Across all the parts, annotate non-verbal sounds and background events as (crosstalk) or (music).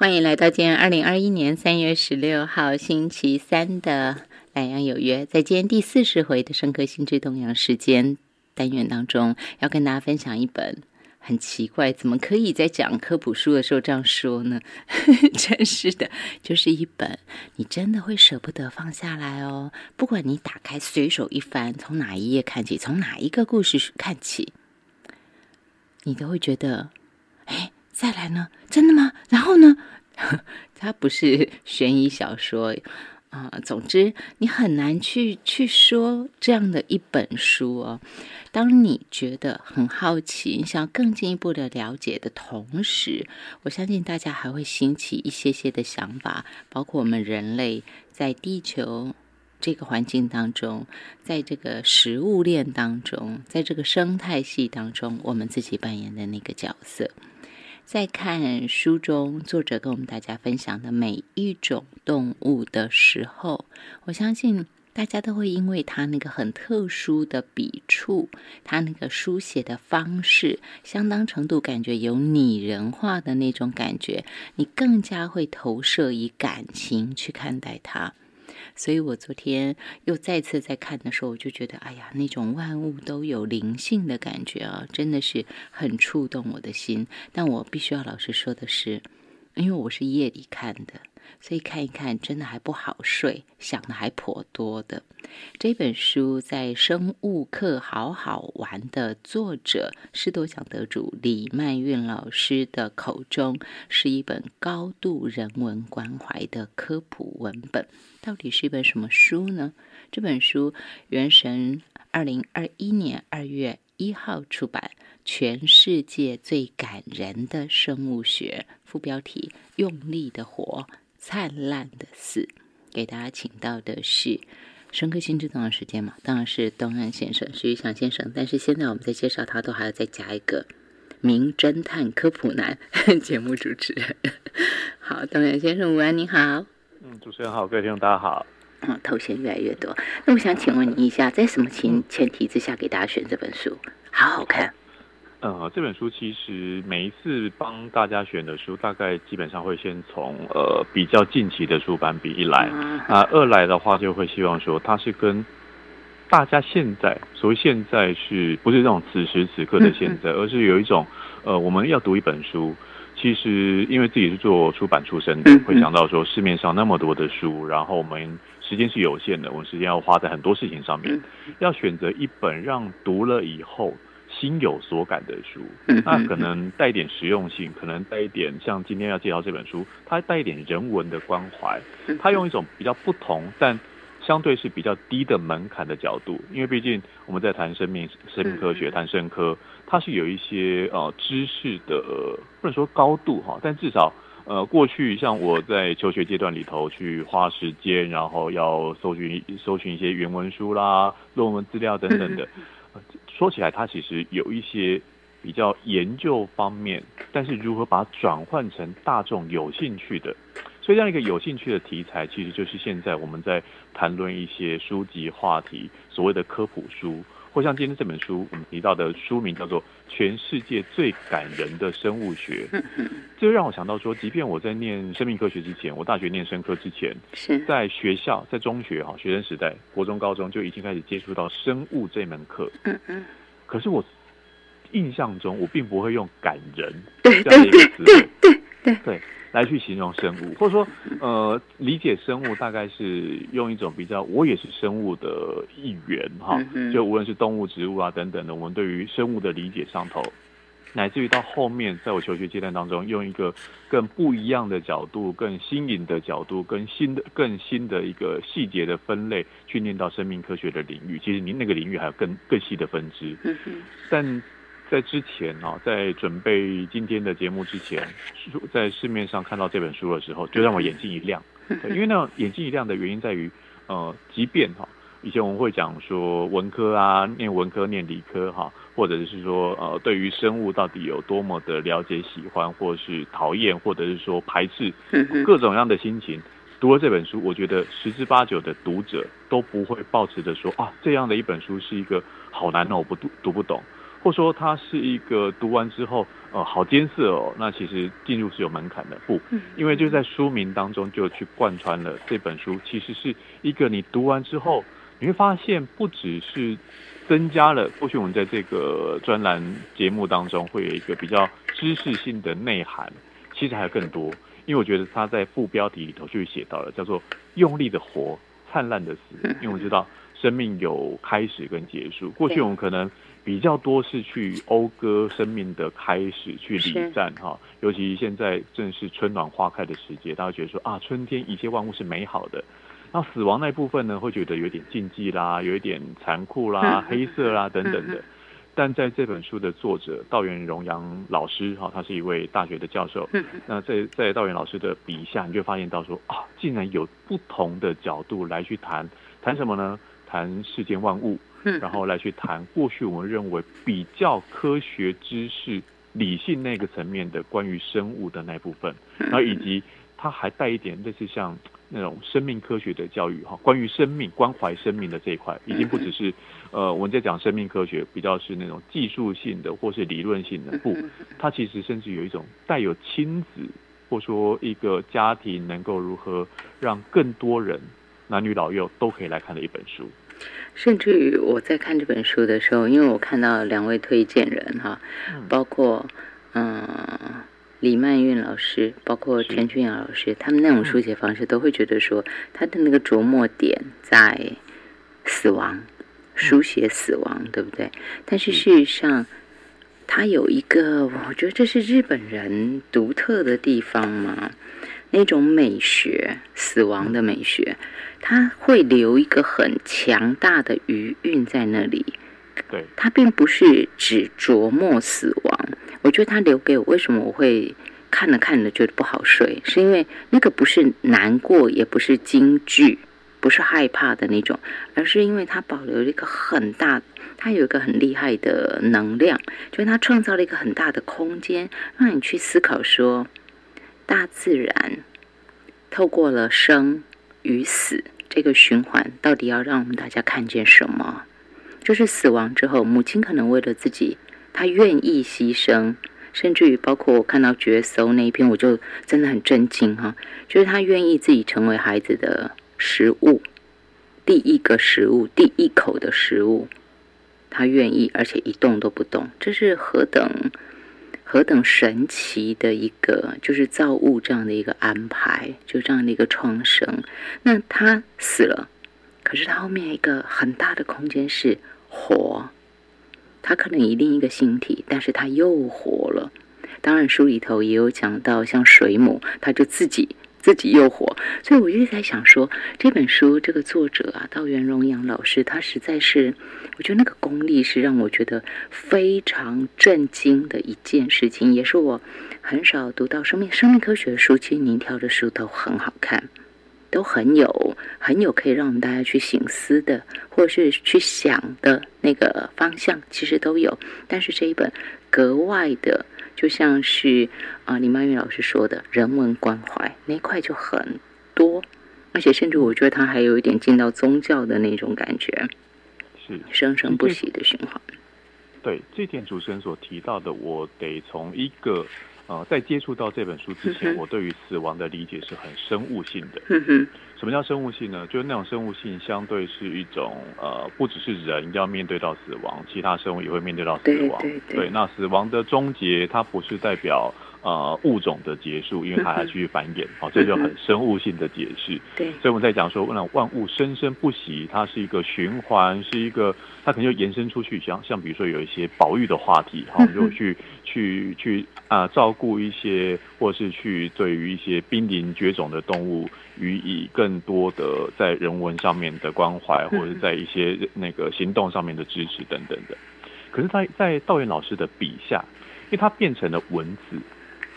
欢迎来到今天二零二一年三月十六号星期三的《懒阳有约》。在今天第四十回的“深刻心智动阳时间”单元当中，要跟大家分享一本很奇怪，怎么可以在讲科普书的时候这样说呢？(laughs) 真是的，就是一本你真的会舍不得放下来哦。不管你打开随手一翻，从哪一页看起，从哪一个故事看起，你都会觉得，再来呢？真的吗？然后呢？(laughs) 它不是悬疑小说啊。总之，你很难去去说这样的一本书哦。当你觉得很好奇，你想更进一步的了解的同时，我相信大家还会兴起一些些的想法，包括我们人类在地球这个环境当中，在这个食物链当中，在这个生态系当中，我们自己扮演的那个角色。在看书中作者跟我们大家分享的每一种动物的时候，我相信大家都会因为他那个很特殊的笔触，他那个书写的方式，相当程度感觉有拟人化的那种感觉，你更加会投射以感情去看待它。所以我昨天又再次在看的时候，我就觉得，哎呀，那种万物都有灵性的感觉啊，真的是很触动我的心。但我必须要老实说的是，因为我是夜里看的。所以看一看，真的还不好睡，想的还颇多的。这本书在生物课好好玩的作者师铎奖得主李曼韵老师的口中，是一本高度人文关怀的科普文本。到底是一本什么书呢？这本书原神二零二一年二月一号出版，《全世界最感人的生物学》，副标题：用力的活。灿烂的死，给大家请到的是深刻心智动的时间嘛？当然是东安先生，徐玉祥先生。但是现在我们在介绍他，都还要再加一个名侦探科普男 (laughs) 节目主持人。(laughs) 好，东安先生，午安，你好。嗯，主持人好，各位听众大家好。嗯，头衔越来越多。那我想请问你一下，在什么前前提之下给大家选这本书？好好看。呃，这本书其实每一次帮大家选的书，大概基本上会先从呃比较近期的出版比一来，啊，二来的话就会希望说它是跟大家现在所谓现在是不是这种此时此刻的现在，而是有一种呃我们要读一本书，其实因为自己是做出版出身的，会想到说市面上那么多的书，然后我们时间是有限的，我们时间要花在很多事情上面，要选择一本让读了以后。心有所感的书，那可能带一点实用性，可能带一点像今天要介绍这本书，它带一点人文的关怀，它用一种比较不同但相对是比较低的门槛的角度，因为毕竟我们在谈生命、生命科学、谈生科，它是有一些呃知识的不能说高度哈，但至少呃过去像我在求学阶段里头去花时间，然后要搜寻搜寻一些原文书啦、论文资料等等的。说起来，它其实有一些比较研究方面，但是如何把它转换成大众有兴趣的，所以这样一个有兴趣的题材，其实就是现在我们在谈论一些书籍话题，所谓的科普书。或像今天这本书，我们提到的书名叫做《全世界最感人的生物学》，(laughs) 这就让我想到说，即便我在念生命科学之前，我大学念生科之前，在学校在中学哈学生时代，国中高中就已经开始接触到生物这门课。嗯嗯。可是我印象中，我并不会用感人这样的一个词。对对对对。来去形容生物，或者说，呃，理解生物大概是用一种比较，我也是生物的一员哈，就无论是动物、植物啊等等的，我们对于生物的理解上头，乃至于到后面，在我求学阶段当中，用一个更不一样的角度、更新颖的角度、更新的、更新的一个细节的分类，去念到生命科学的领域。其实您那个领域还有更更细的分支，但。在之前啊，在准备今天的节目之前，在市面上看到这本书的时候，就让我眼睛一亮。(laughs) 因为那眼睛一亮的原因在于，呃，即便哈，以前我们会讲说文科啊，念文科念理科哈，或者是说呃，对于生物到底有多么的了解、喜欢，或是讨厌，或者是说排斥，各种样的心情，读了这本书，我觉得十之八九的读者都不会抱持着说啊，这样的一本书是一个好难哦，我不读读不懂。或说它是一个读完之后，呃，好艰涩哦，那其实进入是有门槛的，不，因为就在书名当中就去贯穿了这本书，其实是一个你读完之后，你会发现不只是增加了，过去我们在这个专栏节目当中会有一个比较知识性的内涵，其实还有更多，因为我觉得他在副标题里头就写到了，叫做用力的活。灿烂的死，因为我们知道生命有开始跟结束。过去我们可能比较多是去讴歌生命的开始，去礼赞哈。尤其现在正是春暖花开的时节，大家觉得说啊，春天一切万物是美好的。那死亡那一部分呢，会觉得有点禁忌啦，有一点残酷啦、(laughs) 黑色啦等等的。但在这本书的作者道元荣阳老师哈，他是一位大学的教授。那在在道元老师的笔下，你就发现到说啊，竟然有不同的角度来去谈谈什么呢？谈世间万物，然后来去谈过去我们认为比较科学知识、理性那个层面的关于生物的那部分，然后以及它还带一点类似像。那种生命科学的教育哈，关于生命关怀生命的这一块，已经不只是呃我们在讲生命科学，比较是那种技术性的或是理论性的。不，它其实甚至有一种带有亲子或说一个家庭能够如何让更多人男女老幼都可以来看的一本书。甚至于我在看这本书的时候，因为我看到两位推荐人哈，包括嗯。李曼韵老师，包括陈俊尧老师，他们那种书写方式，都会觉得说，他的那个琢磨点在死亡，书写死亡，对不对？但是事实上，他有一个，我觉得这是日本人独特的地方嘛，那种美学，死亡的美学，它会留一个很强大的余韵在那里。对，它并不是只琢磨死亡。我觉得它留给我，为什么我会看着看着觉得不好睡？是因为那个不是难过，也不是惊惧，不是害怕的那种，而是因为它保留了一个很大，它有一个很厉害的能量，就是它创造了一个很大的空间，让你去思考说，大自然透过了生与死这个循环，到底要让我们大家看见什么？就是死亡之后，母亲可能为了自己。她愿意牺牲，甚至于包括我看到绝搜那一篇，我就真的很震惊哈。就是她愿意自己成为孩子的食物，第一个食物，第一口的食物，她愿意，而且一动都不动，这是何等何等神奇的一个，就是造物这样的一个安排，就这样的一个创生。那他死了，可是他后面一个很大的空间是活。他可能以另一个形体，但是他又活了。当然，书里头也有讲到，像水母，它就自己自己又活。所以我就在想说，这本书这个作者啊，道元荣阳老师，他实在是，我觉得那个功力是让我觉得非常震惊的一件事情，也是我很少读到生命生命科学的书，其实您挑的书都很好看。都很有很有可以让我们大家去醒思的，或者是去想的那个方向，其实都有。但是这一本格外的，就像是啊李曼玉老师说的人文关怀那一块就很多，而且甚至我觉得他还有一点进到宗教的那种感觉，是生生不息的循环。对这点主持人所提到的，我得从一个。呃，在接触到这本书之前，我对于死亡的理解是很生物性的。什么叫生物性呢？就是那种生物性相对是一种呃，不只是人要面对到死亡，其他生物也会面对到死亡。对，那死亡的终结，它不是代表。呃，物种的结束，因为它还继续繁衍，好，这就很生物性的解释。对，所以我们在讲说，那万物生生不息，它是一个循环，是一个，它可能就延伸出去，像像比如说有一些保育的话题，好，就去去去啊，照顾一些，或是去对于一些濒临绝种的动物予以更多的在人文上面的关怀，或者在一些那个行动上面的支持等等的。可是，在在道元老师的笔下，因为它变成了文字。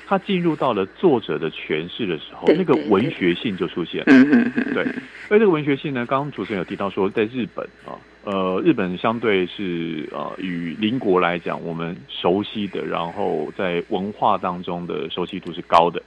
他进入到了作者的诠释的时候，那个文学性就出现了。对，而这个文学性呢，刚刚主持人有提到说，在日本啊，呃，日本相对是呃与邻国来讲，我们熟悉的，然后在文化当中的熟悉度是高的。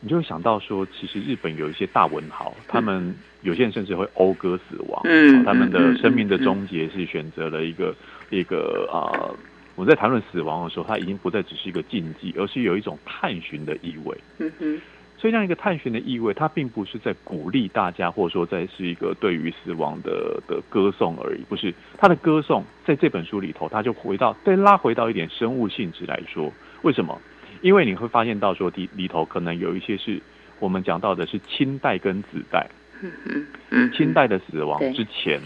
你就会想到说，其实日本有一些大文豪，他们有些人甚至会讴歌死亡，他们的生命的终结是选择了一个一个啊。我们在谈论死亡的时候，它已经不再只是一个禁忌，而是有一种探寻的意味。嗯哼，所以这样一个探寻的意味，它并不是在鼓励大家，或者说在是一个对于死亡的的歌颂而已。不是，它的歌颂在这本书里头，它就回到再拉回到一点生物性质来说，为什么？因为你会发现到说里里头可能有一些是我们讲到的是亲代跟子代。嗯嗯嗯，亲代的死亡之前，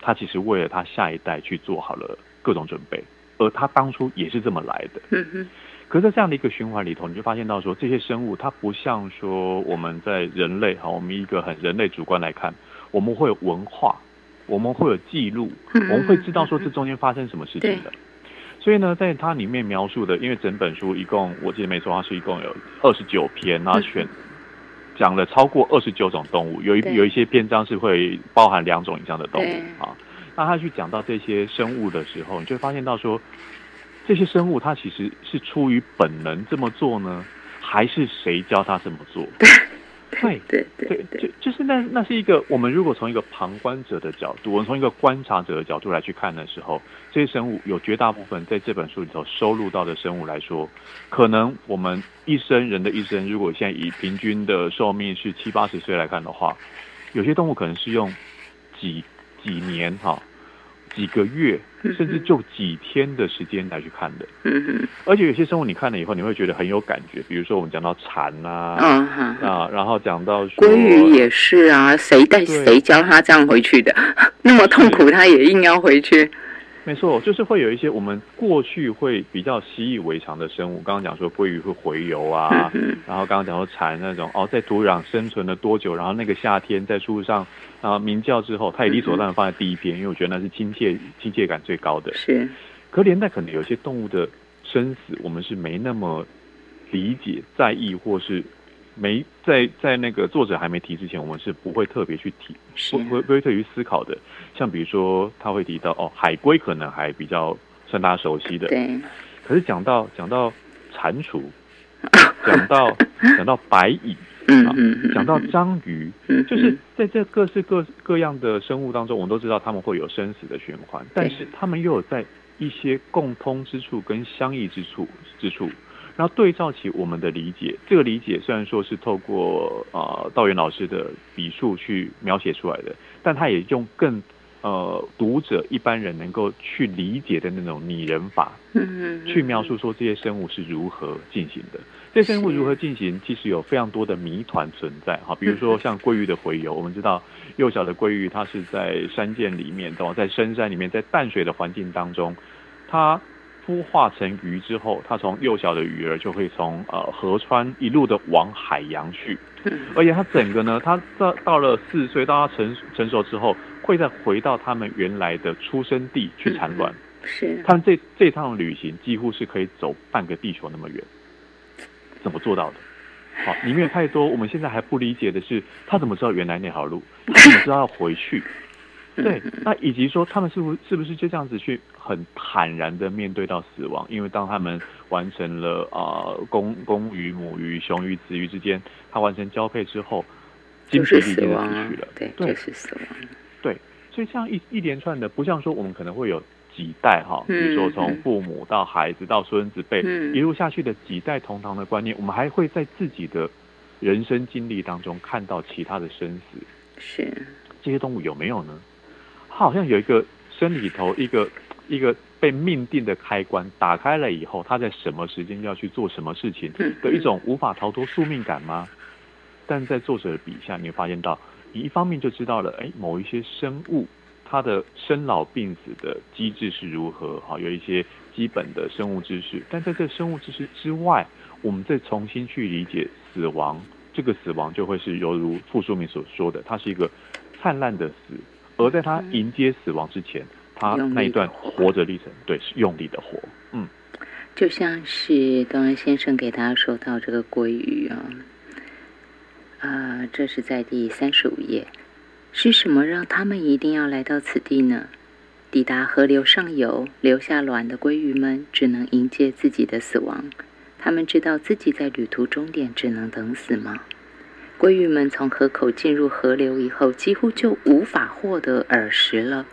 他其实为了他下一代去做好了各种准备，而他当初也是这么来的。可是，在这样的一个循环里头，你就发现到说，这些生物它不像说我们在人类哈，我们一个很人类主观来看，我们会有文化，我们会有记录，我们会知道说这中间发生什么事情的。所以呢，在它里面描述的，因为整本书一共我记得没错，它是一共有二十九篇，然后选。讲了超过二十九种动物，有一有一些篇章是会包含两种以上的动物啊。那他去讲到这些生物的时候，你就会发现到说，这些生物它其实是出于本能这么做呢，还是谁教他这么做？对 (laughs) 对对对，就就是那那是一个我们如果从一个旁观者的角度，我们从一个观察者的角度来去看的时候，这些生物有绝大部分在这本书里头收录到的生物来说，可能我们一生人的一生，如果现在以平均的寿命是七八十岁来看的话，有些动物可能是用几几年哈。几个月，甚至就几天的时间来去看的。嗯而且有些生物你看了以后，你会觉得很有感觉。比如说我们讲到蝉啊，啊，然后讲到鲑鱼也是啊，谁带谁教他这样回去的？(laughs) 那么痛苦，他也硬要回去。没错，就是会有一些我们过去会比较习以为常的生物。刚刚讲说鲑鱼会洄游啊，(laughs) 然后刚刚讲说蝉那种哦，在土壤生存了多久，然后那个夏天在树上啊鸣叫之后，它也理所当然放在第一篇，因为我觉得那是亲切亲切感最高的。是，可连带可能有些动物的生死，我们是没那么理解在意，或是。没在在那个作者还没提之前，我们是不会特别去提，不不不会特别去思考的。像比如说，他会提到哦，海龟可能还比较算大家熟悉的。对。可是讲到讲到蟾蜍，(laughs) 讲到讲到白蚁，嗯讲到章鱼，就是在这各式各各样的生物当中，我们都知道他们会有生死的循环，但是他们又有在一些共通之处跟相异之处之处。然后对照起我们的理解，这个理解虽然说是透过啊道元老师的笔数去描写出来的，但他也用更呃读者一般人能够去理解的那种拟人法，嗯去描述说这些生物是如何进行的。这些生物如何进行，其实有非常多的谜团存在哈。(laughs) 比如说像鲑鱼的洄游，我们知道幼小的鲑鱼它是在山涧里面，对在深山里面，在淡水的环境当中，它。孵化成鱼之后，它从幼小的鱼儿就会从呃河川一路的往海洋去，而且它整个呢，它到到了四岁，到它成成熟之后，会再回到它们原来的出生地去产卵。是，他们这这趟旅行几乎是可以走半个地球那么远，怎么做到的？好，里面有太多我们现在还不理解的是，他怎么知道原来那条路？他怎么知道要回去？对，那以及说他们是不是是不是就这样子去很坦然的面对到死亡？因为当他们完成了啊公公鱼、母鱼、雄鱼、雌鱼之间，它完成交配之后，精疲力尽的死去了。对，就是死亡。对，所以这样一一连串的，不像说我们可能会有几代哈，比如说从父母到孩子到孙子辈一路下去的几代同堂的观念，我们还会在自己的人生经历当中看到其他的生死。是这些动物有没有呢？它好像有一个生理头，一个一个被命定的开关打开了以后，它在什么时间要去做什么事情的一种无法逃脱宿命感吗？但在作者的笔下，你会发现到，你一方面就知道了，哎，某一些生物它的生老病死的机制是如何，哈，有一些基本的生物知识。但在这生物知识之外，我们再重新去理解死亡，这个死亡就会是犹如傅书明所说的，它是一个灿烂的死。而在他迎接死亡之前，他那一段活着历程，对，是用力的活，嗯，就像是东恩先生给大家说到这个鲑鱼啊，啊，这是在第三十五页，是什么让他们一定要来到此地呢？抵达河流上游，留下卵的鲑鱼们只能迎接自己的死亡，他们知道自己在旅途终点只能等死吗？鲑鱼们从河口进入河流以后，几乎就无法获得饵食了。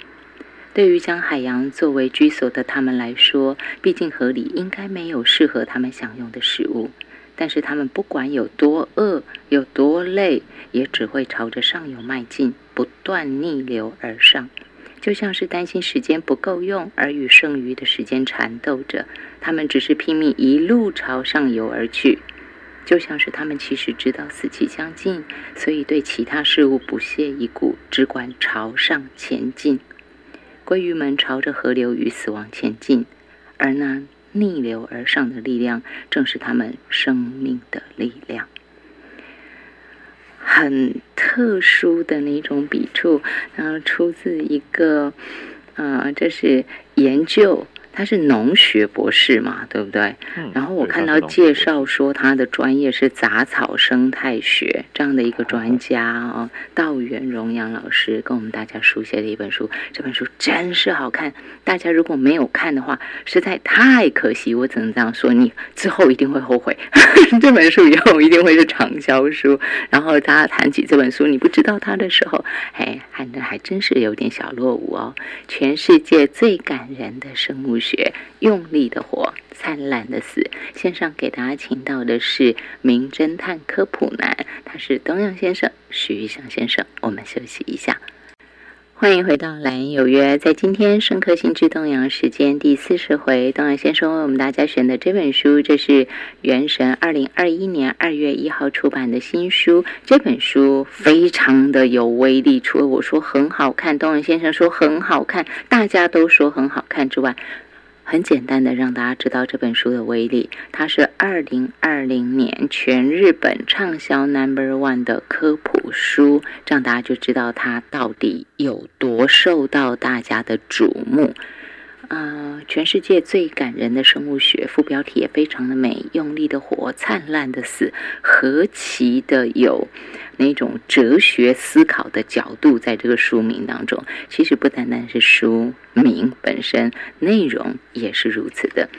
对于将海洋作为居所的他们来说，毕竟河里应该没有适合他们享用的食物。但是他们不管有多饿、有多累，也只会朝着上游迈进，不断逆流而上，就像是担心时间不够用而与剩余的时间缠斗着。他们只是拼命一路朝上游而去，就像是他们其实知道死期将近，所以对其他事物不屑一顾，只管朝上前进。鲑鱼们朝着河流与死亡前进，而那。逆流而上的力量，正是他们生命的力量。很特殊的那种笔触，然后出自一个，呃，这是研究。他是农学博士嘛，对不对？嗯。然后我看到介绍说他的专业是杂草生态学这样的一个专家哦，道元荣阳老师跟我们大家书写的一本书，这本书真是好看。大家如果没有看的话，实在太可惜。我只能这样说，你之后一定会后悔。(laughs) 这本书以后一定会是畅销书。然后大家谈起这本书，你不知道他的时候，哎，还还真是有点小落伍哦。全世界最感人的生物。学用力的活，灿烂的死。线上给大家请到的是名侦探科普男，他是东阳先生徐玉祥先生。我们休息一下。欢迎回到《蓝有约》。在今天深刻心之东阳时间第四十回，东阳先生为我们大家选的这本书，这是元神二零二一年二月一号出版的新书。这本书非常的有威力，除了我说很好看，东阳先生说很好看，大家都说很好看之外。很简单的让大家知道这本书的威力，它是二零二零年全日本畅销 Number One 的科普书，这样大家就知道它到底有多受到大家的瞩目。啊，全世界最感人的生物学，副标题也非常的美，用力的活，灿烂的死，何其的有那种哲学思考的角度，在这个书名当中，其实不单单是书名本身，内容也是如此的。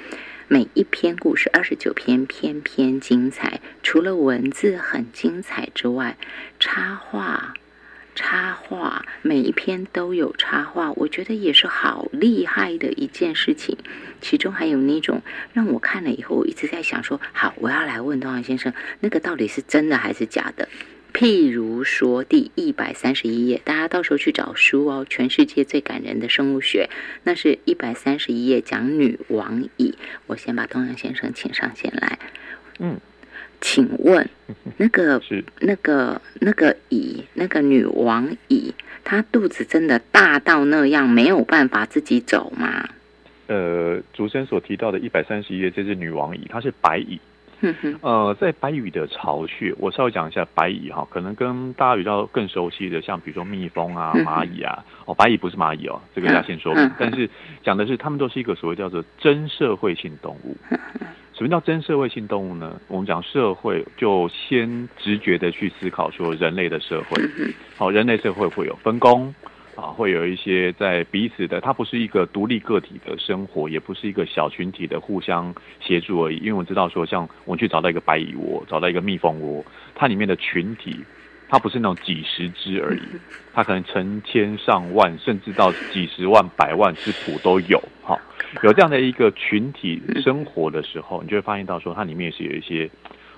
每一篇故事，二十九篇，篇篇精彩。除了文字很精彩之外，插画。插画每一篇都有插画，我觉得也是好厉害的一件事情。其中还有那种让我看了以后，我一直在想说：好，我要来问东阳先生，那个到底是真的还是假的？譬如说第一百三十一页，大家到时候去找书哦，《全世界最感人的生物学》，那是一百三十一页讲女王蚁。我先把东阳先生请上线来。嗯。请问，那个那个那个蚁，那个女王蚁，她肚子真的大到那样没有办法自己走吗？呃，主持人所提到的一百三十一页这只女王蚁，它是白蚁。呃，在白蚁的巢穴，我稍微讲一下白蚁哈，可能跟大家比较更熟悉的，像比如说蜜蜂啊、蚂蚁啊，哦，白蚁不是蚂蚁哦，这个要先说明。但是讲的是，它们都是一个所谓叫做真社会性动物。什么叫真社会性动物呢？我们讲社会，就先直觉的去思考说人类的社会。好，人类社会会有分工啊，会有一些在彼此的，它不是一个独立个体的生活，也不是一个小群体的互相协助而已。因为我知道说，像我去找到一个白蚁窝，找到一个蜜蜂窝，它里面的群体。它不是那种几十只而已，它可能成千上万，甚至到几十万、百万只谱都有。哈，有这样的一个群体生活的时候，你就会发现到说，它里面是有一些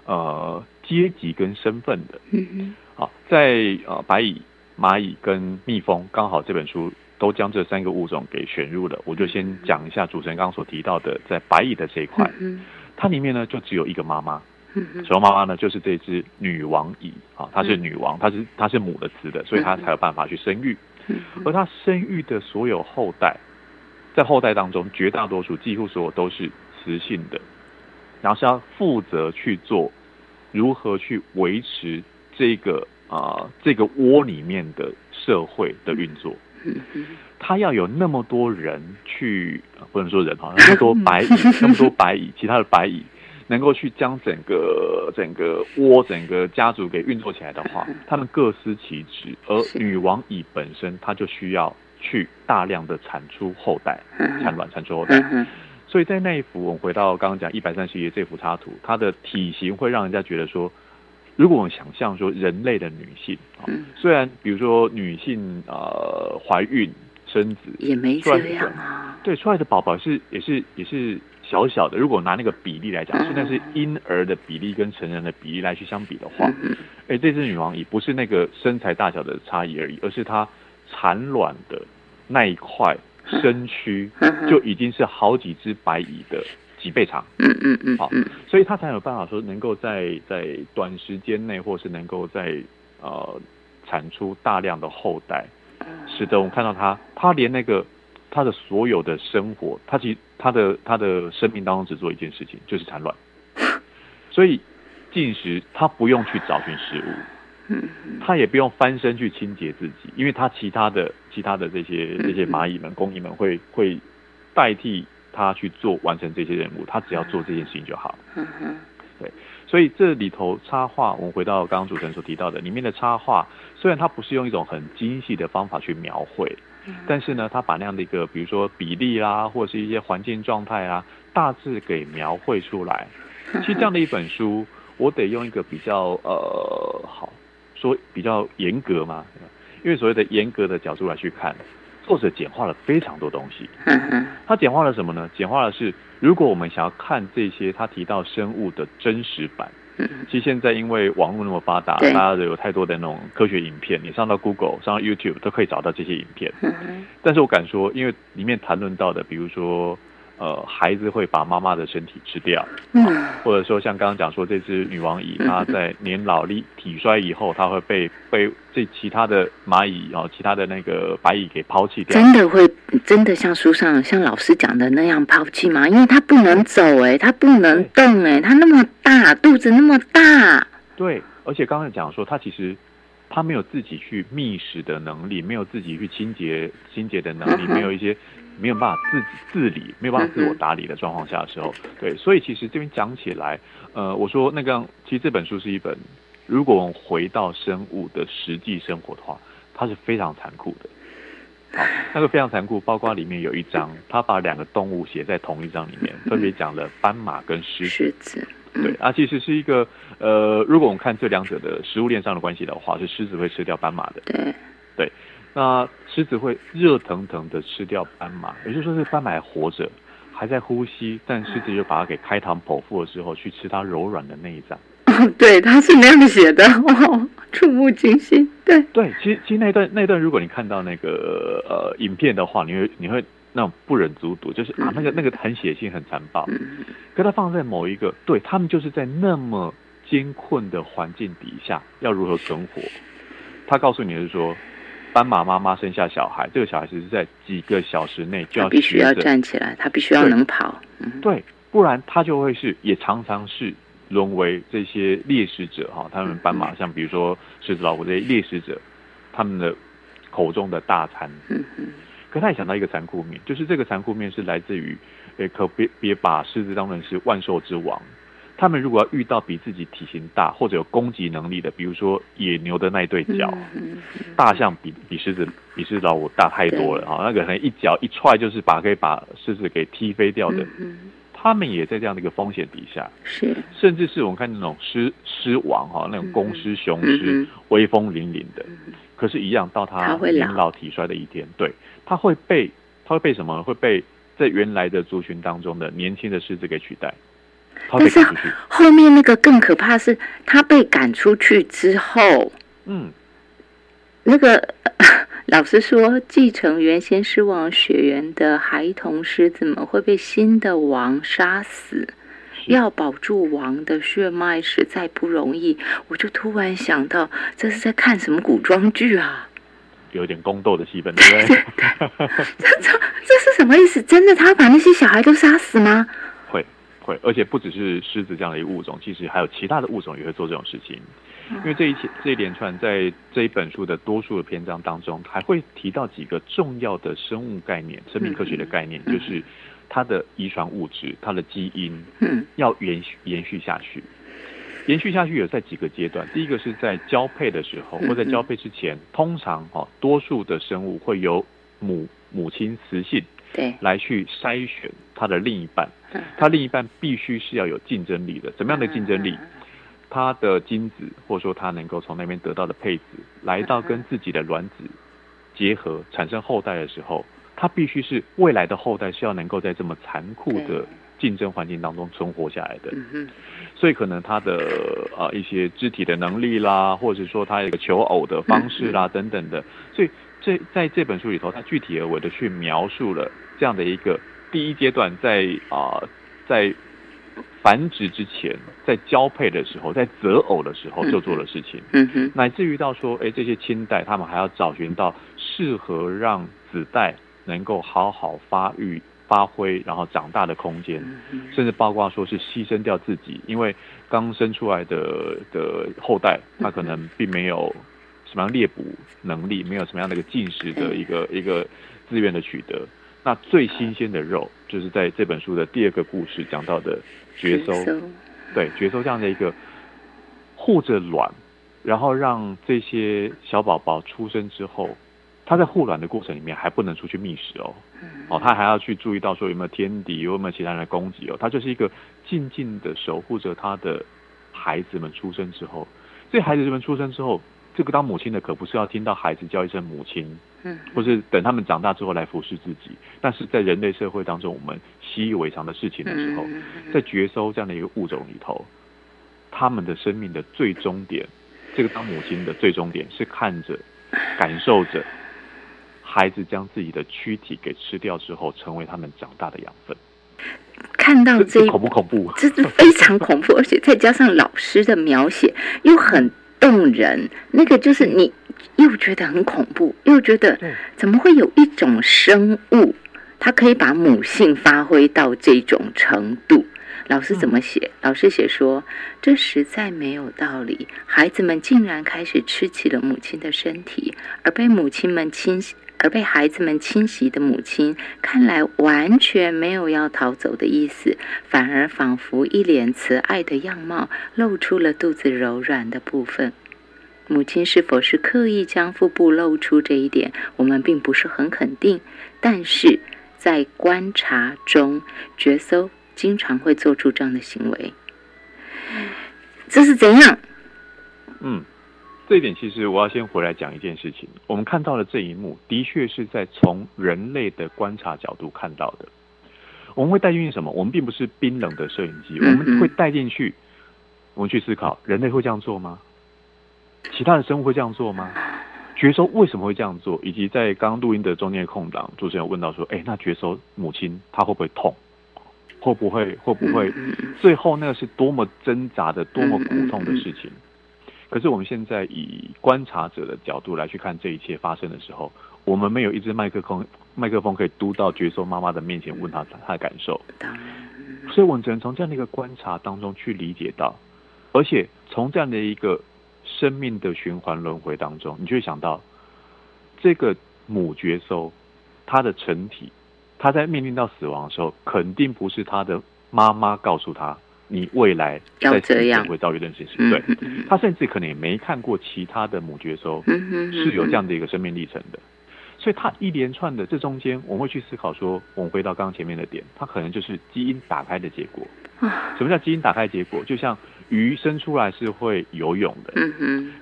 呃阶级跟身份的。嗯好，在呃白蚁、蚂蚁跟蜜蜂，刚好这本书都将这三个物种给选入了。我就先讲一下主持人刚刚所提到的，在白蚁的这一块，它里面呢就只有一个妈妈。什么妈妈呢，就是这只女王蚁啊，它是女王，它是它是母的雌的，所以它才有办法去生育。而它生育的所有后代，在后代当中，绝大多数几乎所有都是雌性的，然后是要负责去做如何去维持这个啊这个窝里面的社会的运作。他要有那么多人去，不能说人哈，那么多白蚁，(laughs) 那么多白蚁，其他的白蚁。能够去将整个整个窝、整个家族给运作起来的话，(laughs) 他们各司其职。而女王蚁本身，它就需要去大量的产出后代、产卵、产出后代。所以在那一幅，我们回到刚刚讲一百三十页这幅插图，它的体型会让人家觉得说，如果我们想象说人类的女性啊，虽然比如说女性呃怀孕。生子，也没这样啊。对，出来的宝宝是也是也是小小的。如果拿那个比例来讲，现在是婴儿的比例跟成人的比例来去相比的话，哎，这只女王蚁不是那个身材大小的差异而已，而是它产卵的那一块身躯就已经是好几只白蚁的几倍长。嗯嗯嗯，好，所以他才有办法说能够在在短时间内，或是能够在呃产出大量的后代。使得我们看到他，他连那个他的所有的生活，他其实他的他的生命当中只做一件事情，就是产卵。(laughs) 所以进食他不用去找寻食物，他也不用翻身去清洁自己，因为他其他的其他的这些这些蚂蚁们、工蚁们会会代替他去做完成这些任务，他只要做这件事情就好。对。所以这里头插画，我们回到刚刚主持人所提到的，里面的插画虽然它不是用一种很精细的方法去描绘，但是呢，它把那样的一个，比如说比例啦，或者是一些环境状态啊，大致给描绘出来。其实这样的一本书，我得用一个比较呃，好说比较严格嘛，因为所谓的严格的角度来去看。作者简化了非常多东西，他简化了什么呢？简化的是，如果我们想要看这些他提到生物的真实版，其实现在因为网络那么发达，大家都有太多的那种科学影片，你上到 Google、上到 YouTube 都可以找到这些影片。但是我敢说，因为里面谈论到的，比如说。呃，孩子会把妈妈的身体吃掉，嗯，或者说像刚刚讲说，这只女王蚁，它在年老力体衰以后，它会被被这其他的蚂蚁哦，其他的那个白蚁给抛弃掉。真的会真的像书上像老师讲的那样抛弃吗？因为它不能走，哎，它不能动，哎，它那么大，肚子那么大。对，而且刚刚讲说，它其实它没有自己去觅食的能力，没有自己去清洁清洁的能力，没有一些。没有办法自自理，没有办法自我打理的状况下的时候，对，所以其实这边讲起来，呃，我说那个，其实这本书是一本，如果我们回到生物的实际生活的话，它是非常残酷的。好，那个非常残酷，包括里面有一章，他把两个动物写在同一章里面，分别讲了斑马跟狮狮子。对，啊，其实是一个，呃，如果我们看这两者的食物链上的关系的话，是狮子会吃掉斑马的。对，对。那狮子会热腾腾的吃掉斑马，也就是说，这斑马还活着，还在呼吸，但狮子就把它给开膛剖腹了之后，去吃它柔软的内脏。(laughs) 对，他是那样写的，哦，触目惊心。对对，其实其实那段那段，如果你看到那个呃影片的话，你会你会那种不忍卒读，就是啊，那个那个很血腥、很残暴。嗯可它放在某一个，对他们就是在那么艰困的环境底下，要如何存活？他告诉你是说。斑马妈妈生下小孩，这个小孩其实在几个小时内就要必须要站起来，他必须要能跑。对，不然他就会是也常常是沦为这些猎食者哈。他们斑马像比如说狮子、老虎这些猎食者，他们的口中的大餐。嗯嗯。可他也想到一个残酷面，就是这个残酷面是来自于，诶，可别别把狮子当成是万兽之王。他们如果要遇到比自己体型大或者有攻击能力的，比如说野牛的那一对脚，大象比比狮子比狮子老虎大太多了啊！那个可能一脚一踹就是把可以把狮子给踢飞掉的。他们也在这样的一个风险底下，是甚至是我们看那种狮狮王哈，那种公狮雄狮威风凛凛的，可是，一样到他年老体衰的一天，对，他会被他会被什么？会被在原来的族群当中的年轻的狮子给取代。但是后面那个更可怕，是他被赶出去之后，嗯，那个 (laughs) 老师说，继承原先狮王血缘的孩童狮子们会被新的王杀死，要保住王的血脉实在不容易。我就突然想到，这是在看什么古装剧啊？有点宫斗的戏份，对不对？(laughs) 这这这是什么意思？真的，他把那些小孩都杀死吗？会，而且不只是狮子这样的一个物种，其实还有其他的物种也会做这种事情。因为这一这一连串在这一本书的多数的篇章当中，还会提到几个重要的生物概念、生命科学的概念，就是它的遗传物质、它的基因，嗯，要延续延续下去。延续下去有在几个阶段，第一个是在交配的时候，或在交配之前，通常哈，多数的生物会由母母亲雌性。对，来去筛选它的另一半，他另一半必须是要有竞争力的。什么样的竞争力？他的精子，或者说他能够从那边得到的配子，来到跟自己的卵子结合产生后代的时候，他必须是未来的后代是要能够在这么残酷的竞争环境当中存活下来的。所以可能他的啊一些肢体的能力啦，或者说他一个求偶的方式啦等等的，所以这在这本书里头，他具体而为的去描述了这样的一个第一阶段在啊在。繁殖之前，在交配的时候，在择偶的时候就做的事情，嗯哼，乃至于到说，哎，这些亲代他们还要找寻到适合让子代能够好好发育、发挥，然后长大的空间，甚至包括说是牺牲掉自己，因为刚生出来的的后代，他可能并没有什么样猎捕能力，没有什么样的一个进食的一个一个资源的取得。那最新鲜的肉，就是在这本书的第二个故事讲到的绝收，对绝收这样的一个护着卵，然后让这些小宝宝出生之后，他在护卵的过程里面还不能出去觅食哦，哦，他还要去注意到说有没有天敌，有没有其他人来攻击哦，他就是一个静静的守护着他的孩子们出生之后，这孩子们出生之后。这个当母亲的可不是要听到孩子叫一声母亲，嗯，或是等他们长大之后来服侍自己。但是在人类社会当中，我们习以为常的事情的时候，在绝收这样的一个物种里头，他们的生命的最终点，这个当母亲的最终点是看着、感受着孩子将自己的躯体给吃掉之后，成为他们长大的养分。看到这恐不恐怖？这是非常恐怖，而且再加上老师的描写又很。动人，那个就是你又觉得很恐怖，又觉得怎么会有一种生物，它可以把母性发挥到这种程度？老师怎么写？老师写说，这实在没有道理。孩子们竟然开始吃起了母亲的身体，而被母亲们侵袭，而被孩子们侵袭的母亲，看来完全没有要逃走的意思，反而仿佛一脸慈爱的样貌，露出了肚子柔软的部分。母亲是否是刻意将腹部露出这一点，我们并不是很肯定。但是在观察中，角搜经常会做出这样的行为，这是怎样？嗯，这一点其实我要先回来讲一件事情。我们看到的这一幕，的确是在从人类的观察角度看到的。我们会带进去什么？我们并不是冰冷的摄影机，我们会带进去，我们去思考：人类会这样做吗？其他的生物会这样做吗？绝收为什么会这样做？以及在刚录音的中间空档，主持人问到说：“哎，那绝收母亲她会不会痛？会不会会不会？最后那个是多么挣扎的、多么苦痛的事情。可是我们现在以观察者的角度来去看这一切发生的时候，我们没有一支麦克风，麦克风可以嘟到绝收妈妈的面前问她她的感受。所以我们只能从这样的一个观察当中去理解到，而且从这样的一个。生命的循环轮回当中，你就会想到这个母角兽，它的成体，它在面临到死亡的时候，肯定不是它的妈妈告诉他，你未来在这样会遭遇这件事情。对，他甚至可能也没看过其他的母角兽是有这样的一个生命历程的，所以他一连串的这中间，我们会去思考说，我们回到刚刚前面的点，它可能就是基因打开的结果。什么叫基因打开结果？就像。鱼生出来是会游泳的。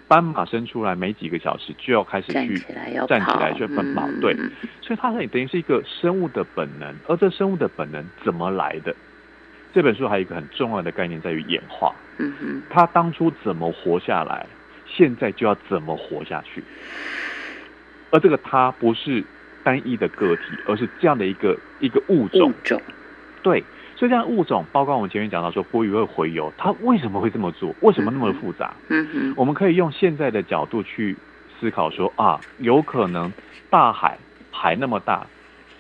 斑马生出来没几个小时就要开始去站起来去奔跑，对。所以它那等于是一个生物的本能，而这生物的本能怎么来的？这本书还有一个很重要的概念在于演化，嗯哼。它当初怎么活下来，现在就要怎么活下去。而这个它不是单一的个体，而是这样的一个一个物种，物种，对。所以这样物种，包括我们前面讲到说鲑鱼会洄游，它为什么会这么做？为什么那么复杂？嗯哼，我们可以用现在的角度去思考说啊，有可能大海海那么大，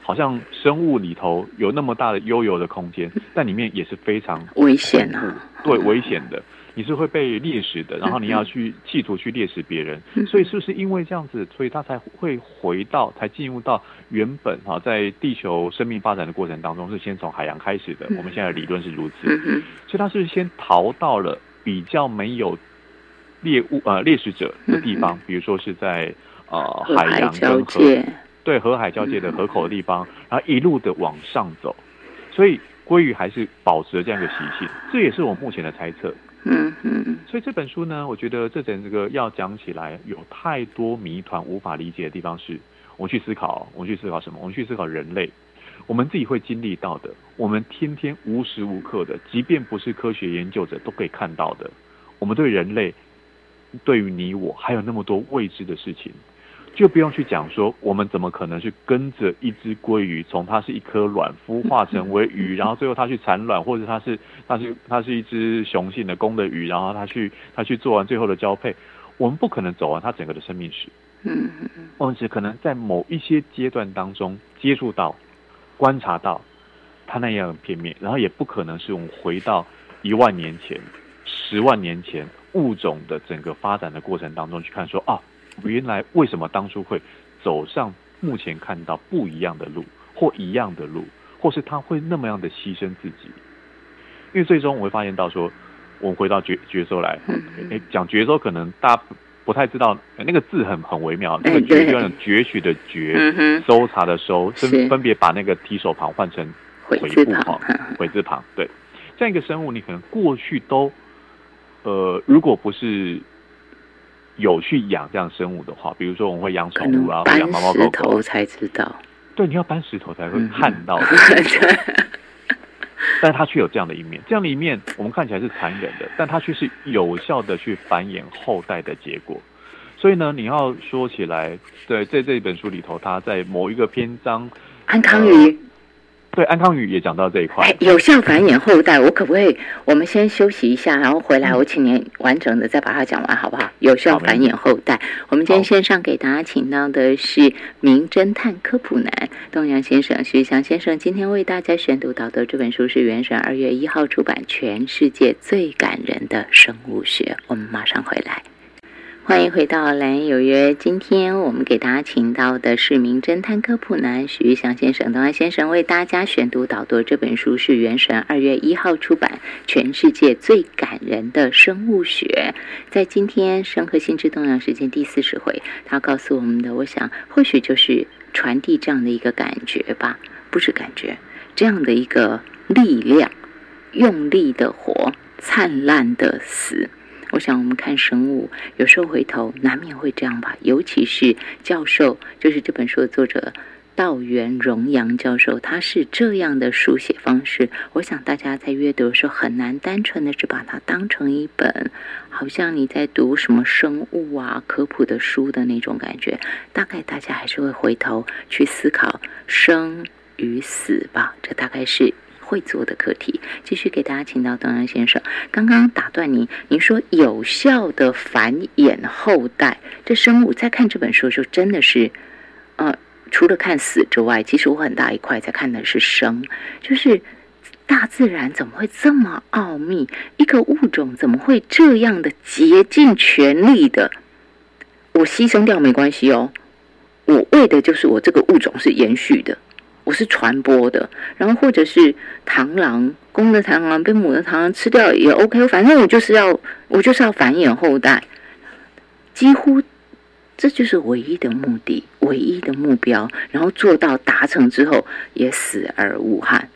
好像生物里头有那么大的悠游的空间，(laughs) 但里面也是非常危险啊，对，危险的。你是会被猎食的，然后你要去企图去猎食别人，所以是不是因为这样子，所以他才会回到，才进入到原本哈，在地球生命发展的过程当中，是先从海洋开始的。我们现在的理论是如此，所以他是先逃到了比较没有猎物呃猎食者的地方，比如说是在呃海洋跟河对河海交界的河口的地方，然后一路的往上走，所以鲑鱼还是保持了这样一个习性，这也是我目前的猜测。嗯嗯，所以这本书呢，我觉得这整这个要讲起来有太多谜团无法理解的地方，是我们去思考，我们去思考什么？我们去思考人类，我们自己会经历到的，我们天天无时无刻的，即便不是科学研究者都可以看到的，我们对人类，对于你我，还有那么多未知的事情。就不用去讲说，我们怎么可能去跟着一只鲑鱼，从它是一颗卵孵化成为鱼，然后最后它去产卵，或者它是它是它是一只雄性的公的鱼，然后它去它去做完最后的交配，我们不可能走完它整个的生命史。嗯嗯嗯。我们只可能在某一些阶段当中接触到、观察到它那样的片面，然后也不可能是我们回到一万年前、十万年前物种的整个发展的过程当中去看说啊。原来为什么当初会走上目前看到不一样的路，或一样的路，或是他会那么样的牺牲自己？因为最终我会发现到说，我们回到绝绝收来，哎，讲绝收可能大家不太知道，那个字很很微妙，那个绝就像攫取的攫，搜查的搜，分分别把那个提手旁换成回字旁，回字旁，对，这样一个生物，你可能过去都，呃，如果不是。有去养这样生物的话，比如说我们会养宠物啊，养猫猫狗狗才知道。对，你要搬石头才会看到。(laughs) 但它却有这样的一面，这样的一面我们看起来是残忍的，但它却是有效的去繁衍后代的结果。所以呢，你要说起来，对，在这一本书里头，它在某一个篇章，安康鱼。对，安康宇也讲到这一块，有效繁衍后代。我可不可以，我们先休息一下，然后回来，我请您完整的再把它讲完，好不好？有效繁衍后代。我们今天线上给大家请到的是名侦探科普男东阳先生，徐翔先生。今天为大家选读导的这本书是原神二月一号出版《全世界最感人的生物学》。我们马上回来。欢迎回到《蓝有约》。今天我们给大家请到的是名侦探科普男徐玉祥先生。东安先生为大家选读导读这本书是《原神》二月一号出版《全世界最感人的生物学》。在今天生和心智动量时间第四十回，他告诉我们的，我想或许就是传递这样的一个感觉吧，不是感觉，这样的一个力量，用力的活，灿烂的死。我想，我们看生物，有时候回头难免会这样吧。尤其是教授，就是这本书的作者道元荣阳教授，他是这样的书写方式。我想大家在阅读的时候，很难单纯的只把它当成一本，好像你在读什么生物啊、科普的书的那种感觉。大概大家还是会回头去思考生与死吧。这大概是。会做的课题，继续给大家请到东阳先生。刚刚打断您，您说有效的繁衍后代，这生物在看这本书的时候，真的是，呃，除了看死之外，其实我很大一块在看的是生，就是大自然怎么会这么奥秘？一个物种怎么会这样的竭尽全力的？我牺牲掉没关系哦，我为的就是我这个物种是延续的。我是传播的，然后或者是螳螂，公的螳螂被母的螳螂吃掉也 OK，反正我就是要我就是要繁衍后代，几乎这就是唯一的目的，唯一的目标，然后做到达成之后也死而无憾。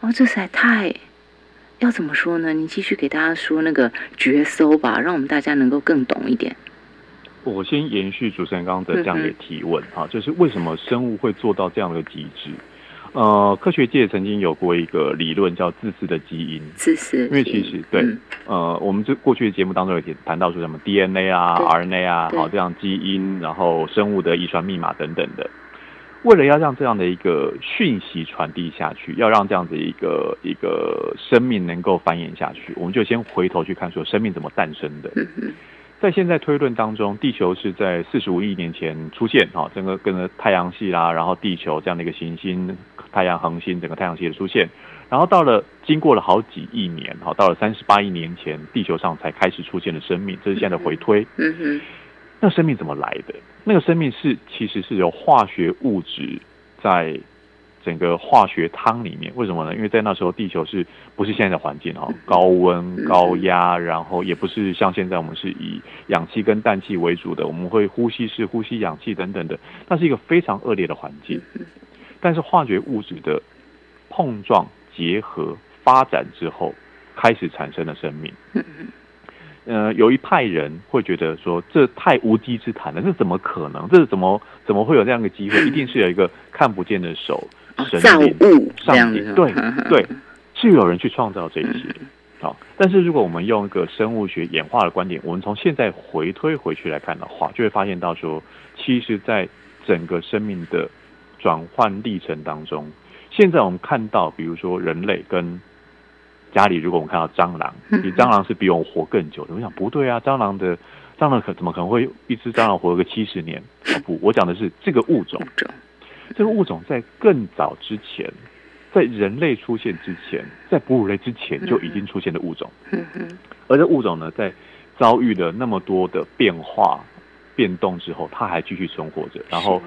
哦，这实在太要怎么说呢？你继续给大家说那个绝搜吧，让我们大家能够更懂一点。我先延续主持人刚刚的这样的提问啊，就是为什么生物会做到这样的机制？呃，科学界曾经有过一个理论叫自私的基因。自私，因为其实对，呃，我们这过去的节目当中有谈到说什么 DNA 啊、RNA 啊，好这样基因，然后生物的遗传密码等等的。为了要让这样的一个讯息传递下去，要让这样子一个一个生命能够繁衍下去，我们就先回头去看说生命怎么诞生的。在现在推论当中，地球是在四十五亿年前出现，哈，整个跟着太阳系啦，然后地球这样的一个行星，太阳恒星整个太阳系的出现，然后到了经过了好几亿年，哈，到了三十八亿年前，地球上才开始出现了生命，这是现在的回推。嗯哼，那生命怎么来的？那个生命是其实是由化学物质在。整个化学汤里面，为什么呢？因为在那时候，地球是不是现在的环境哈？高温、高压，然后也不是像现在我们是以氧气跟氮气为主的，我们会呼吸是呼吸氧气等等的，那是一个非常恶劣的环境。但是化学物质的碰撞、结合、发展之后，开始产生了生命。呃，有一派人会觉得说这太无稽之谈了，这怎么可能？这是怎么怎么会有这样的机会？一定是有一个看不见的手，神灵上帝，对 (laughs) 对，是有人去创造这一切。好，但是如果我们用一个生物学演化的观点，我们从现在回推回去来看的话，就会发现到说，其实，在整个生命的转换历程当中，现在我们看到，比如说人类跟家里，如果我们看到蟑螂，比蟑螂是比我们活更久的。我想不对啊，蟑螂的蟑螂可怎么可能会一只蟑螂活个七十年？不，我讲的是这个物种，这个物种在更早之前。在人类出现之前，在哺乳类之前就已经出现的物种，而这物种呢，在遭遇了那么多的变化、变动之后，它还继续存活着。然后，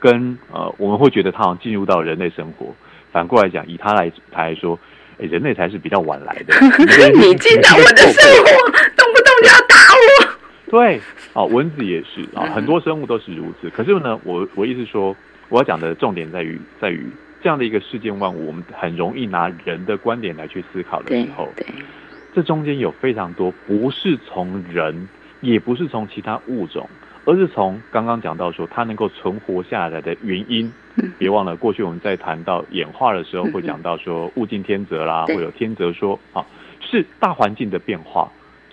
跟呃，我们会觉得它好像进入到人类生活。反过来讲，以它来它来说，哎，人类才是比较晚来的。(laughs) 你进到我的生活，动不动就要打我。对，哦，蚊子也是啊，很多生物都是如此。可是呢，我我意思说，我要讲的重点在于，在于。这样的一个世间万物，我们很容易拿人的观点来去思考的时候，这中间有非常多不是从人，也不是从其他物种，而是从刚刚讲到说它能够存活下来的原因。别忘了，过去我们在谈到演化的时候，会讲到说物竞天择啦，会有天择说啊，是大环境的变化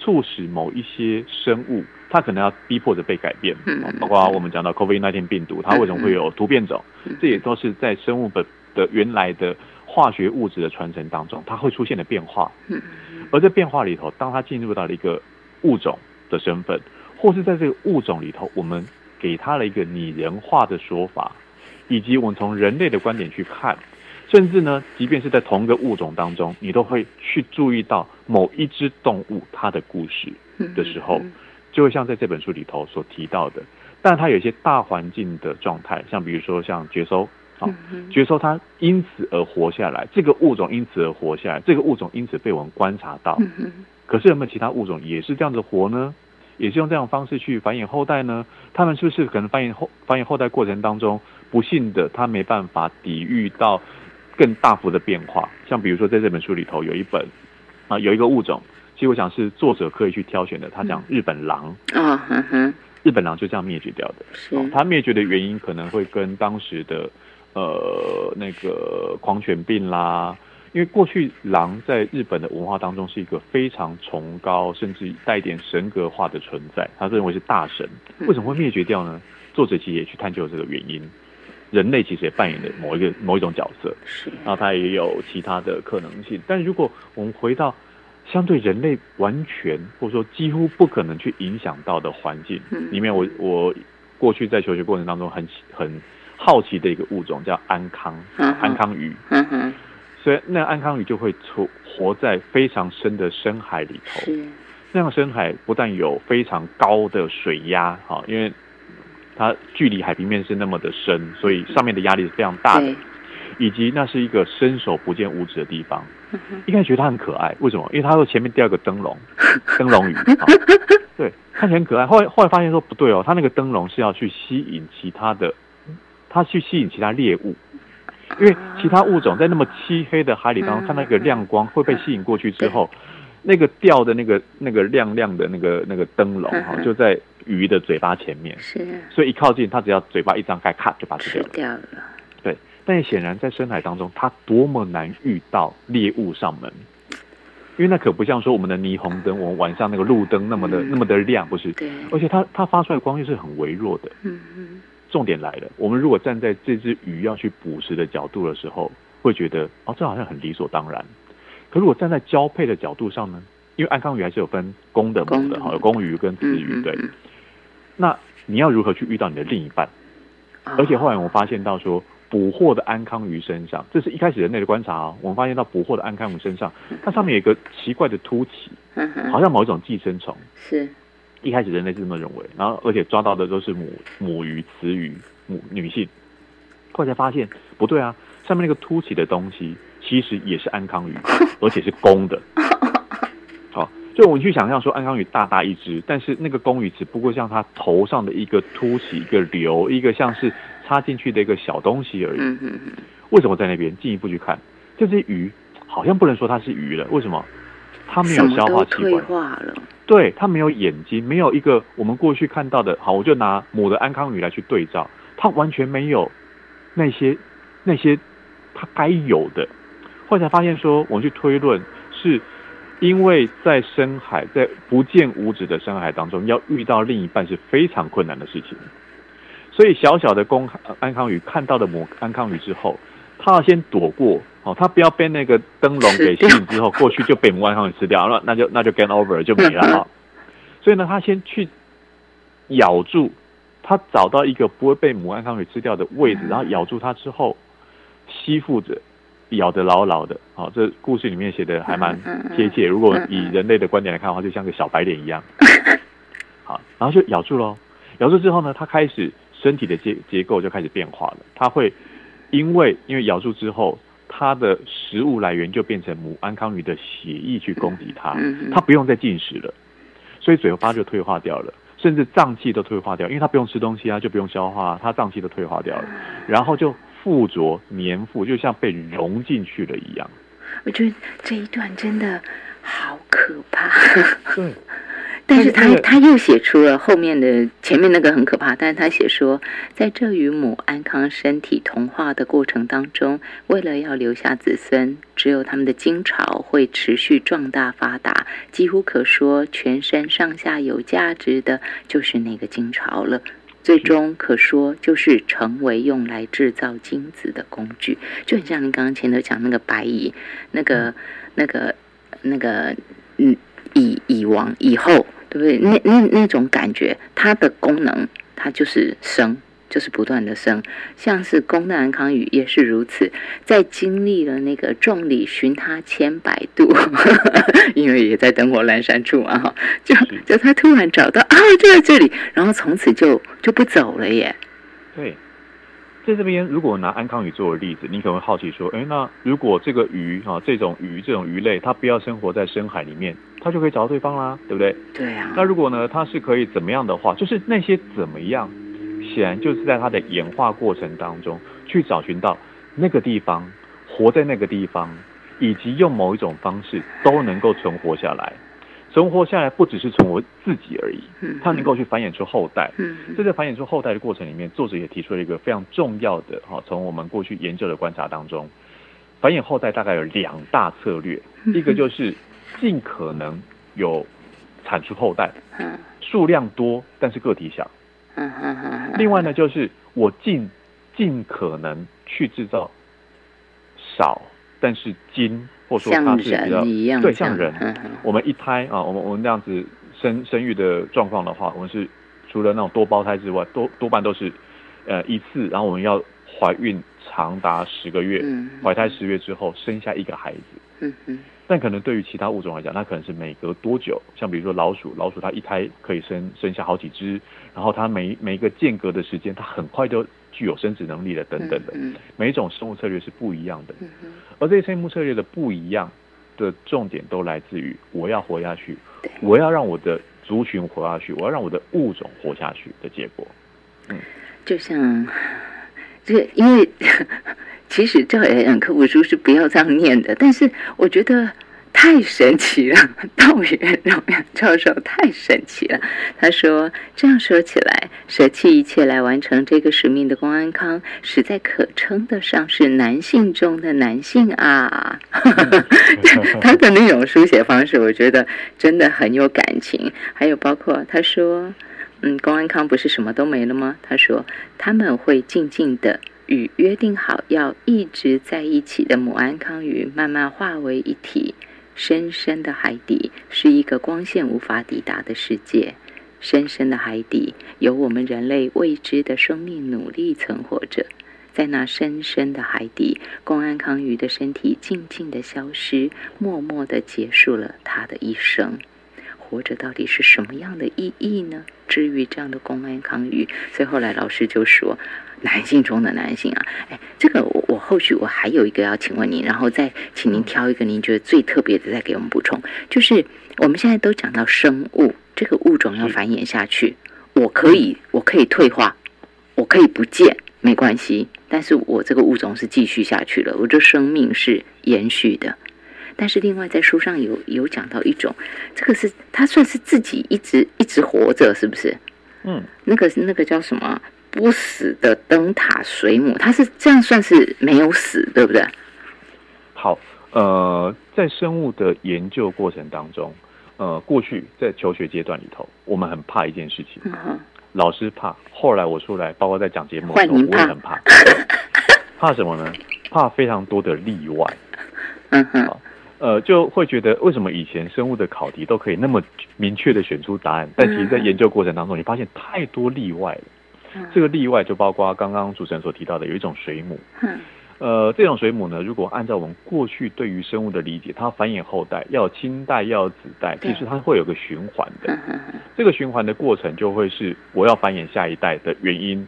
促使某一些生物。它可能要逼迫着被改变，包括我们讲到 COVID-19 病毒，它为什么会有突变种？这也都是在生物本的原来的化学物质的传承当中，它会出现的变化。而在变化里头，当它进入到了一个物种的身份，或是在这个物种里头，我们给它了一个拟人化的说法，以及我们从人类的观点去看，甚至呢，即便是在同一个物种当中，你都会去注意到某一只动物它的故事的时候。就会像在这本书里头所提到的，但它有一些大环境的状态，像比如说像绝收，啊，绝收它因此而活下来，这个物种因此而活下来，这个物种因此被我们观察到。可是有没有其他物种也是这样子活呢？也是用这样方式去繁衍后代呢？他们是不是可能繁衍后繁衍后代过程当中，不幸的他没办法抵御到更大幅的变化？像比如说在这本书里头有一本啊，有一个物种。其实我想是作者可以去挑选的。他讲日本狼啊，日本狼就这样灭绝掉的。是，它灭绝的原因可能会跟当时的呃那个狂犬病啦，因为过去狼在日本的文化当中是一个非常崇高，甚至带点神格化的存在，他认为是大神。为什么会灭绝掉呢？作者其实也去探究这个原因。人类其实也扮演了某一个某一种角色，是，然后它也有其他的可能性。但如果我们回到相对人类完全或者说几乎不可能去影响到的环境里面，我我过去在求学过程当中很很好奇的一个物种叫安康安康鱼，所以那安康鱼就会出活在非常深的深海里头。那样深海不但有非常高的水压，哈，因为它距离海平面是那么的深，所以上面的压力是非常大的。以及那是一个伸手不见五指的地方，一开始觉得它很可爱，为什么？因为它说前面第二个灯笼，(laughs) 灯笼鱼，对，看起来很可爱。后来后来发现说不对哦，它那个灯笼是要去吸引其他的，它去吸引其他猎物，因为其他物种在那么漆黑的海里当中看到一个亮光会被吸引过去之后，那个钓的那个那个亮亮的那个那个灯笼哈，就在鱼的嘴巴前面，是，所以一靠近它只要嘴巴一张开，咔就把它吃掉了。对但显然，在深海当中，它多么难遇到猎物上门，因为那可不像说我们的霓虹灯，我们晚上那个路灯那么的那么的亮，不是？对。而且它它发出来的光又是很微弱的。嗯嗯。重点来了，我们如果站在这只鱼要去捕食的角度的时候，会觉得哦，这好像很理所当然。可如果站在交配的角度上呢？因为安康鱼还是有分公的母的，好，有公鱼跟雌鱼，对。那你要如何去遇到你的另一半？而且后来我发现到说。捕获的安康鱼身上，这是一开始人类的观察哦。我们发现到捕获的安康鱼身上，它上面有一个奇怪的凸起，好像某一种寄生虫。是，一开始人类是这么认为，然后而且抓到的都是母母鱼、雌鱼、母女性。后来才发现不对啊，上面那个凸起的东西其实也是安康鱼，(laughs) 而且是公的。好，就我们去想象说安康鱼大大一只，但是那个公鱼只不过像它头上的一个凸起、一个瘤、一个像是。插进去的一个小东西而已。嗯嗯嗯。为什么在那边进一步去看这只鱼？好像不能说它是鱼了。为什么？它没有消化器官，化了。对，它没有眼睛，没有一个我们过去看到的。好，我就拿母的安康鱼来去对照，它完全没有那些那些它该有的。后来才发现说，我们去推论，是因为在深海，在不见五指的深海当中，要遇到另一半是非常困难的事情。所以小小的公安康鱼看到了母安康鱼之后，它要先躲过哦，它不要被那个灯笼给吸引之后，过去就被母安康鱼吃掉了，那就那就 game over 就没了 (laughs) 啊。所以呢，它先去咬住，它找到一个不会被母安康鱼吃掉的位置，然后咬住它之后，吸附着。咬得牢牢的，好，这故事里面写的还蛮贴切。如果以人类的观点来看的话，就像个小白脸一样。(laughs) 好，然后就咬住喽。咬住之后呢，它开始身体的结结构就开始变化了。它会因为因为咬住之后，它的食物来源就变成母安康鱼的血液去攻击它，它不用再进食了，所以嘴巴就退化掉了，甚至脏器都退化掉，因为它不用吃东西啊，就不用消化，它脏器都退化掉了，然后就。附着粘附，就像被融进去了一样。我觉得这一段真的好可怕。(laughs) 对，(laughs) 但是他他又写出了后面的前面那个很可怕，但是他写说，在这与母安康身体同化的过程当中，为了要留下子孙，只有他们的精巢会持续壮大发达，几乎可说全身上下有价值的就是那个精巢了。最终可说就是成为用来制造精子的工具，就很像你刚刚前头讲那个白蚁，那个、那个、那个，嗯，蚁蚁王以后，对不对？那那那种感觉，它的功能，它就是生。就是不断的生，像是公的安康鱼也是如此，在经历了那个众里寻他千百度，(laughs) 因为也在灯火阑珊处嘛，哈，就就他突然找到啊，就在这里，然后从此就就不走了耶。对，在这边如果拿安康鱼作为例子，你可能会好奇说，哎，那如果这个鱼啊，这种鱼这种鱼类，它不要生活在深海里面，它就可以找到对方啦，对不对？对啊。那如果呢，它是可以怎么样的话，就是那些怎么样？显然就是在它的演化过程当中去找寻到那个地方，活在那个地方，以及用某一种方式都能够存活下来。存活下来不只是存活自己而已，它能够去繁衍出后代。在这繁衍出后代的过程里面，作者也提出了一个非常重要的哈，从我们过去研究的观察当中，繁衍后代大概有两大策略，一个就是尽可能有产出后代，数量多，但是个体小。另外呢，就是我尽尽可能去制造少，但是精，或者说它是比较对像人。我们一胎啊，我们我们那样子生生育的状况的话，我们是除了那种多胞胎之外，多多半都是呃一次，然后我们要怀孕长达十个月，怀胎十月之后生下一个孩子。嗯嗯。但可能对于其他物种来讲，它可能是每隔多久，像比如说老鼠，老鼠它一胎可以生生下好几只，然后它每每一个间隔的时间，它很快就具有生殖能力了等等的。每一种生物策略是不一样的，而这些生物策略的不一样的重点都来自于我要活下去，我要让我的族群活下去，我要让我的物种活下去的结果。嗯，就像这因为。其实这本科普书是不要这样念的，但是我觉得太神奇了。道元荣教授太神奇了。他说：“这样说起来，舍弃一切来完成这个使命的公安康，实在可称得上是男性中的男性啊。”他的那种书写方式，我觉得真的很有感情。还有包括他说：“嗯，公安康不是什么都没了吗？”他说：“他们会静静的。”与约定好要一直在一起的母安康鱼慢慢化为一体。深深的海底是一个光线无法抵达的世界。深深的海底有我们人类未知的生命努力存活着。在那深深的海底，公安康鱼的身体静静的消失，默默的结束了他的一生。活着到底是什么样的意义呢？至于这样的公安康鱼，所以后来老师就说。男性中的男性啊，哎，这个我我后续我还有一个要请问您，然后再请您挑一个您觉得最特别的再给我们补充。就是我们现在都讲到生物，这个物种要繁衍下去，我可以我可以退化，我可以不见没关系，但是我这个物种是继续下去了，我这生命是延续的。但是另外在书上有有讲到一种，这个是它算是自己一直一直活着，是不是？嗯，那个是那个叫什么不死的灯塔水母，它是这样算是没有死，对不对？好，呃，在生物的研究过程当中，呃，过去在求学阶段里头，我们很怕一件事情，嗯，老师怕，后来我出来，包括在讲节目的时候，我也很怕，怕什么呢？怕非常多的例外。嗯哼，呃，就会觉得为什么以前生物的考题都可以那么明确的选出答案，但其实在研究过程当中，你发现太多例外了。嗯。这个例外就包括刚刚主持人所提到的有一种水母，嗯。呃，这种水母呢，如果按照我们过去对于生物的理解，它繁衍后代要有亲代要有子代，其实它会有个循环的。这个循环的过程就会是我要繁衍下一代的原因，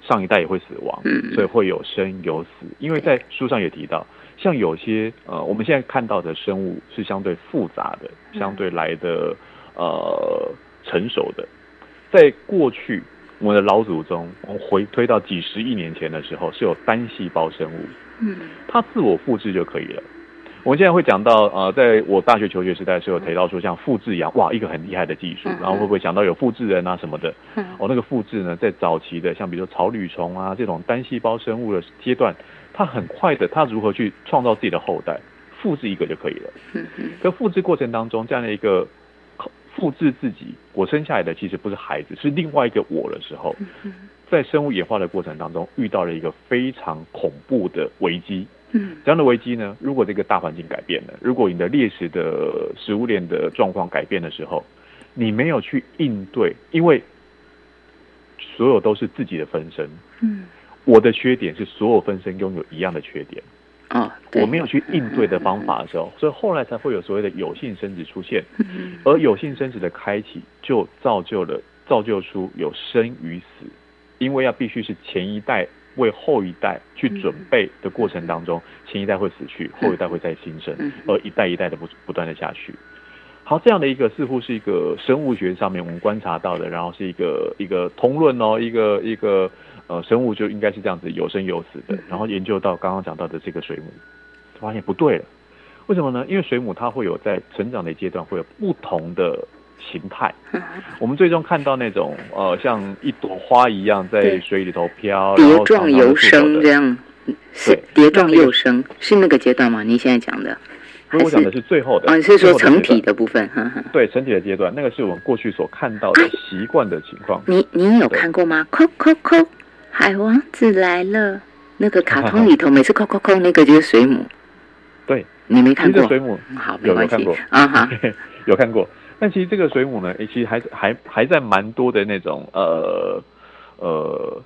上一代也会死亡，嗯。所以会有生有死。因为在书上也提到，像有些呃我们现在看到的生物是相对复杂的，嗯。相对来的呃成熟的，在过去我们的老祖宗，我们回推到几十亿年前的时候，是有单细胞生物，嗯它自我复制就可以了。我们现在会讲到，呃，在我大学求学时代是有，提到说像复制羊，哇，一个很厉害的技术嗯，然后会不会想到有复制人啊什么的？嗯哦，那个复制呢，在早期的像比如说草履虫啊这种单细胞生物的阶段，它很快的，它如何去创造自己的后代，复制一个就可以了。可复制过程当中，这样的一个复制自己，我生下来的其实不是孩子，是另外一个我的时候，嗯在生物演化的过程当中，遇到了一个非常恐怖的危机。嗯。这样的危机呢，如果这个大环境改变了，如果你的猎食的食物链的状况改变的时候，你没有去应对，因为所有都是自己的分身，嗯，我的缺点是所有分身拥有一样的缺点，哦，我没有去应对的方法的时候，所以后来才会有所谓的有性生殖出现，嗯。而有性生殖的开启就造就了造就出有生与死，因为要必须是前一代为后一代去准备的过程当中，前一代会死去，后一代会再新生嗯，而一代一代的不不断的下去。好，这样的一个似乎是一个生物学上面我们观察到的，然后是一个一个通论哦，一个一个呃生物就应该是这样子有生有死的，然后研究到刚刚讲到的这个水母，发现不对了。为什么呢？因为水母它会有在成长的阶段会有不同的形态。嗯 (laughs) 我们最终看到那种呃像一朵花一样在水里头飘，然蝶后状幼是触手的生这样，是对蝶状那个幼生是那个阶段吗？你现在讲的？我讲的是最后的，哦，你是说成体的部分？哈哈。对成体的阶段，那个是我们过去所看到的习惯的情况。你你有看过吗？扣扣扣，海王子来了。那个卡通 (laughs) 里头，每次扣扣扣，那个就是水母。对，你没看过这个？水母嗯好，没关系有有看过啊哈。(laughs) 有看过，但其实这个水母呢，诶其实还还还在蛮多的那种呃呃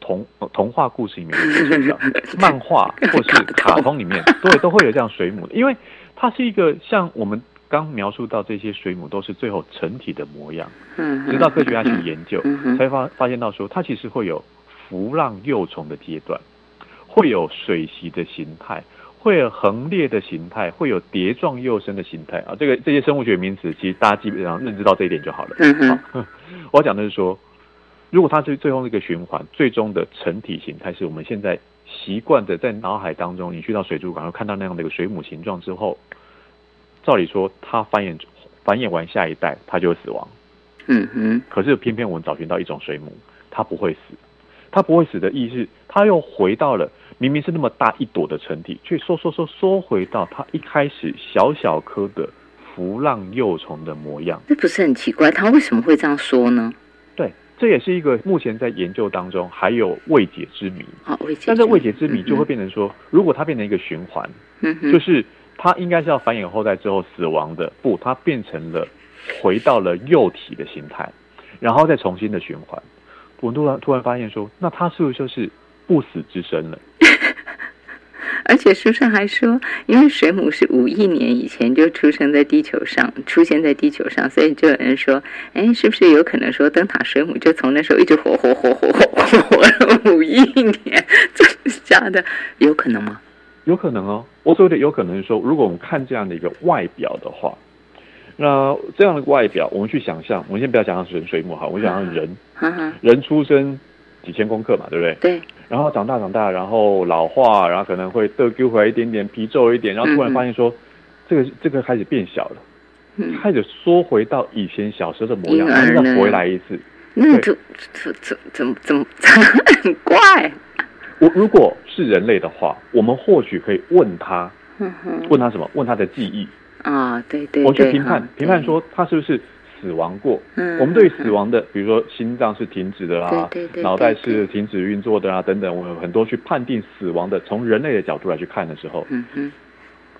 童童话故事里面 (laughs) 漫画或是卡通里面，对，都会有这样水母的，因为它是一个像我们刚描述到这些水母都是最后成体的模样，嗯，直到科学家去研究嗯，才发发现到说，它其实会有浮浪幼虫的阶段，会有水席的形态，会有横裂的形态，会有蝶状幼生的形态啊。这个这些生物学名词，其实大家基本上认知到这一点就好了。嗯哼好，(laughs) 我要讲的是说，如果它是最后那个循环，最终的成体形态是我们现在习惯的在脑海当中，你去到水族馆会看到那样的一个水母形状之后，照理说它繁衍繁衍完下一代，它就会死亡。嗯哼，可是偏偏我们找寻到一种水母，它不会死。它不会死的意思，它又回到了明明是那么大一朵的成体，却缩缩缩缩回到它一开始小小颗的浮浪幼虫的模样。这不是很奇怪？它为什么会这样说呢？对，这也是一个目前在研究当中还有未解之谜。哦，未解。但是未解之谜就会变成说，如果它变成一个循环，嗯哼，就是它应该是要繁衍后代之后死亡的，不，它变成了回到了幼体的形态，然后再重新的循环。我突然突然发现说，那它是不是就是不死之身了？(laughs) 而且书上还说，因为水母是五亿年以前就出生在地球上，出现在地球上，所以就有人说，哎，是不是有可能说灯塔水母就从那时候一直活活活活活活活了五亿年？(laughs) 真的假的？有可能吗？有可能哦。我所谓的有可能是说，如果我们看这样的一个外表的话，那这样的外表，我们去想象，我们先不要想象人水母哈，我们想象人，人出生几千公克嘛，对不对？对，然后长大长大，然后老化，然后可能会得丢回来一点点，皮皱一点，然后突然发现说，这个这个开始变小了，开始缩回到以前小时候的模样，然后再回来一次。那怎怎怎怎怎么 (laughs) 很怪？我如果是人类的话，我们或许可以问他，问他什么？问他的记忆啊？对对，我去评判评判说他是不是。死亡过，嗯，我们对死亡的，比如说心脏是停止的啦，脑袋是停止运作的啊，等等，我们很多去判定死亡的，从人类的角度来去看的时候，嗯哼，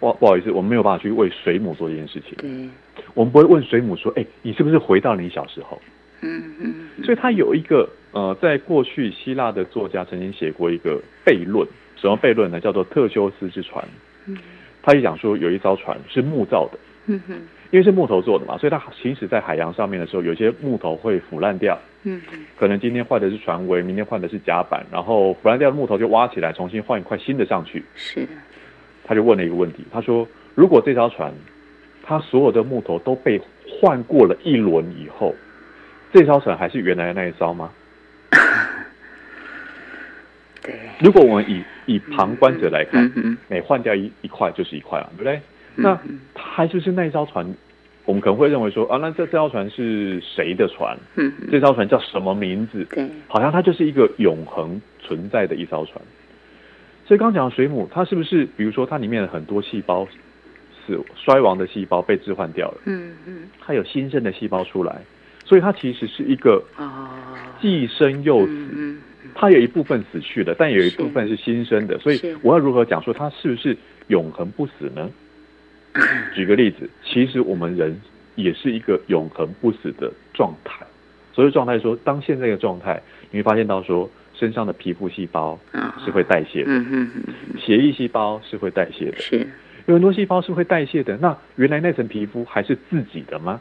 不不好意思，我们没有办法去为水母做这件事情，对，我们不会问水母说，哎，你是不是回到你小时候？嗯嗯，所以他有一个呃，在过去希腊的作家曾经写过一个悖论，什么悖论呢？叫做特修斯之船，嗯，他就讲说有一艘船是木造的，嗯哼。因为是木头做的嘛，所以它行驶在海洋上面的时候，有些木头会腐烂掉。嗯，可能今天换的是船尾，明天换的是甲板，然后腐烂掉的木头就挖起来，重新换一块新的上去。是。他就问了一个问题，他说：“如果这艘船，它所有的木头都被换过了一轮以后，这艘船还是原来的那一艘吗？”对。如果我们以以旁观者来看，每换掉一一块就是一块了，对不对？那它还是是那一艘船，我们可能会认为说啊，那这这艘船是谁的船？嗯，这艘船叫什么名字？对，好像它就是一个永恒存在的一艘船。所以刚讲水母，它是不是比如说它里面的很多细胞死衰亡的细胞被置换掉了？嗯嗯，它有新生的细胞出来，所以它其实是一个既生又死。嗯，它有一部分死去了，但有一部分是新生的。所以我要如何讲说它是不是永恒不死呢？(clears throat) 举个例子，其实我们人也是一个永恒不死的状态。所以状态说，当现在的状态，你会发现到说，身上的皮肤细胞是会代谢的，血液细胞是会代谢的，是有很多细胞是会代谢的。那原来那层皮肤还是自己的吗？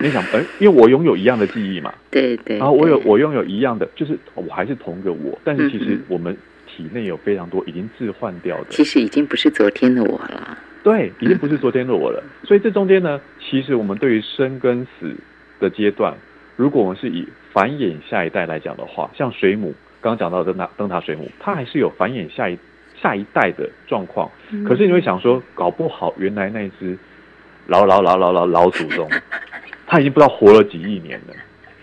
你想，哎，因为我拥有一样的记忆嘛，对对，然后我有我拥有一样的，就是我还是同个我，但是其实我们体内有非常多已经置换掉的，其实已经不是昨天的我了。对，已经不是昨天的我了。(laughs) 所以这中间呢，其实我们对于生跟死的阶段，如果我们是以繁衍下一代来讲的话，像水母刚刚讲到的灯塔灯塔水母，它还是有繁衍下一下一代的状况。可是你会想说，搞不好原来那只老老老老老老祖宗，(laughs) 他已经不知道活了几亿年了。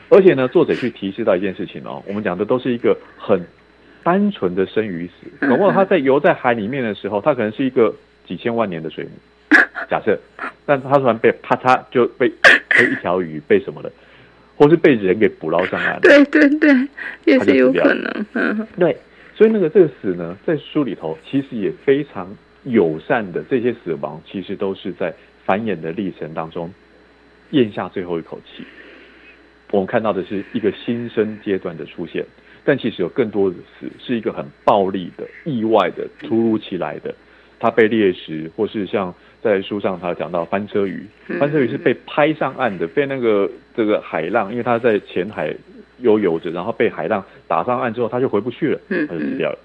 而且呢，作者去提示到一件事情哦，我们讲的都是一个很单纯的生与死。搞不好他在游在海里面的时候，他可能是一个。几千万年的水母，假设，但他突然被啪嚓就被被一条鱼被什么了，或是被人给捕捞上岸，对对对，也是有可能。嗯，对，所以那个这个死呢，在书里头其实也非常友善的，这些死亡其实都是在繁衍的历程当中咽下最后一口气。我们看到的是一个新生阶段的出现，但其实有更多的死是一个很暴力的、意外的、突如其来的。它被猎食，或是像在书上他讲到翻车鱼，翻车鱼是被拍上岸的，被那个这个海浪，因为它在浅海悠游着，然后被海浪打上岸之后，它就回不去了，它就死掉了。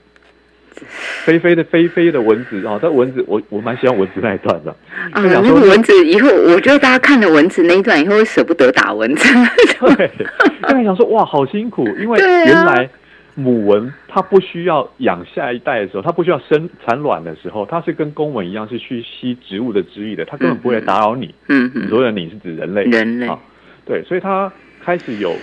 飞飞的飞飞的蚊子啊，这蚊子我我蛮喜欢蚊子那一段的。啊，那个蚊子以后，我觉得大家看了蚊子那一段以后，会舍不得打蚊子。(laughs) 对，因为想说哇，好辛苦，因为原来。母蚊它不需要养下一代的时候，它不需要生产卵的时候，它是跟公蚊一样是去吸植物的汁液的，它根本不会打扰你。嗯嗯，所谓的你是指人类。人类。对，所以它开始有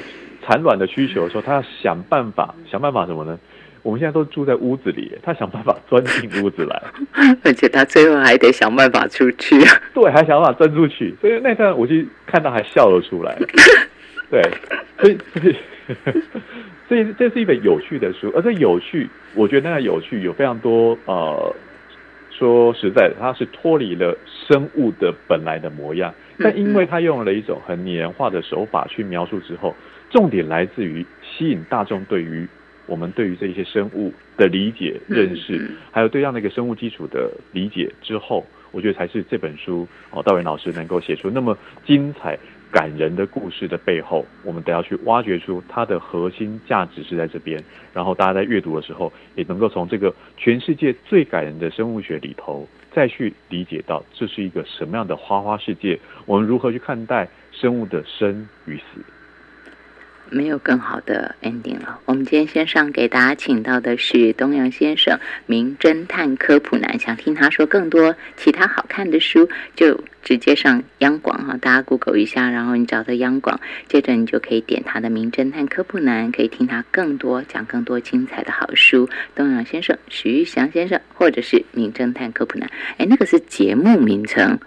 产卵的需求的时候，它要想办法，想办法什么呢？我们现在都住在屋子里，他想办法钻进屋子来，(laughs) 而且他最后还得想办法出去。(laughs) 对，还想办法钻出去，所以那段我就看到还笑了出来。(laughs) 对，所以所以。所以这是一本有趣的书，而且有趣，我觉得那个有趣有非常多呃，说实在的，它是脱离了生物的本来的模样，但因为它用了一种很拟人化的手法去描述之后，重点来自于吸引大众对于我们对于这些生物的理解、认识，还有对这样的一个生物基础的理解之后，我觉得才是这本书哦，道元老师能够写出那么精彩。感人的故事的背后，我们得要去挖掘出它的核心价值是在这边。然后大家在阅读的时候，也能够从这个全世界最感人的生物学里头，再去理解到这是一个什么样的花花世界。我们如何去看待生物的生与死？没有更好的 ending 了。我们今天线上给大家请到的是东阳先生，名侦探科普男。想听他说更多其他好看的书，就直接上央广哈，大家 Google 一下，然后你找到央广，接着你就可以点他的名侦探科普男，可以听他更多讲更多精彩的好书。东阳先生、徐翔先生，或者是名侦探科普男，哎，那个是节目名称。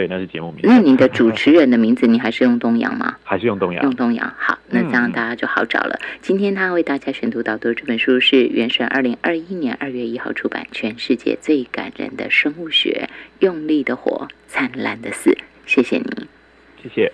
对，那是节目名。那你的主持人的名字，你还是用东阳吗？(laughs) 还是用东阳？用东阳。好，那这样大家就好找了。今天他为大家选读导读这本书是原神二零二一年二月一号出版，《全世界最感人的生物学：用力的活，灿烂的死》。谢谢你，谢谢。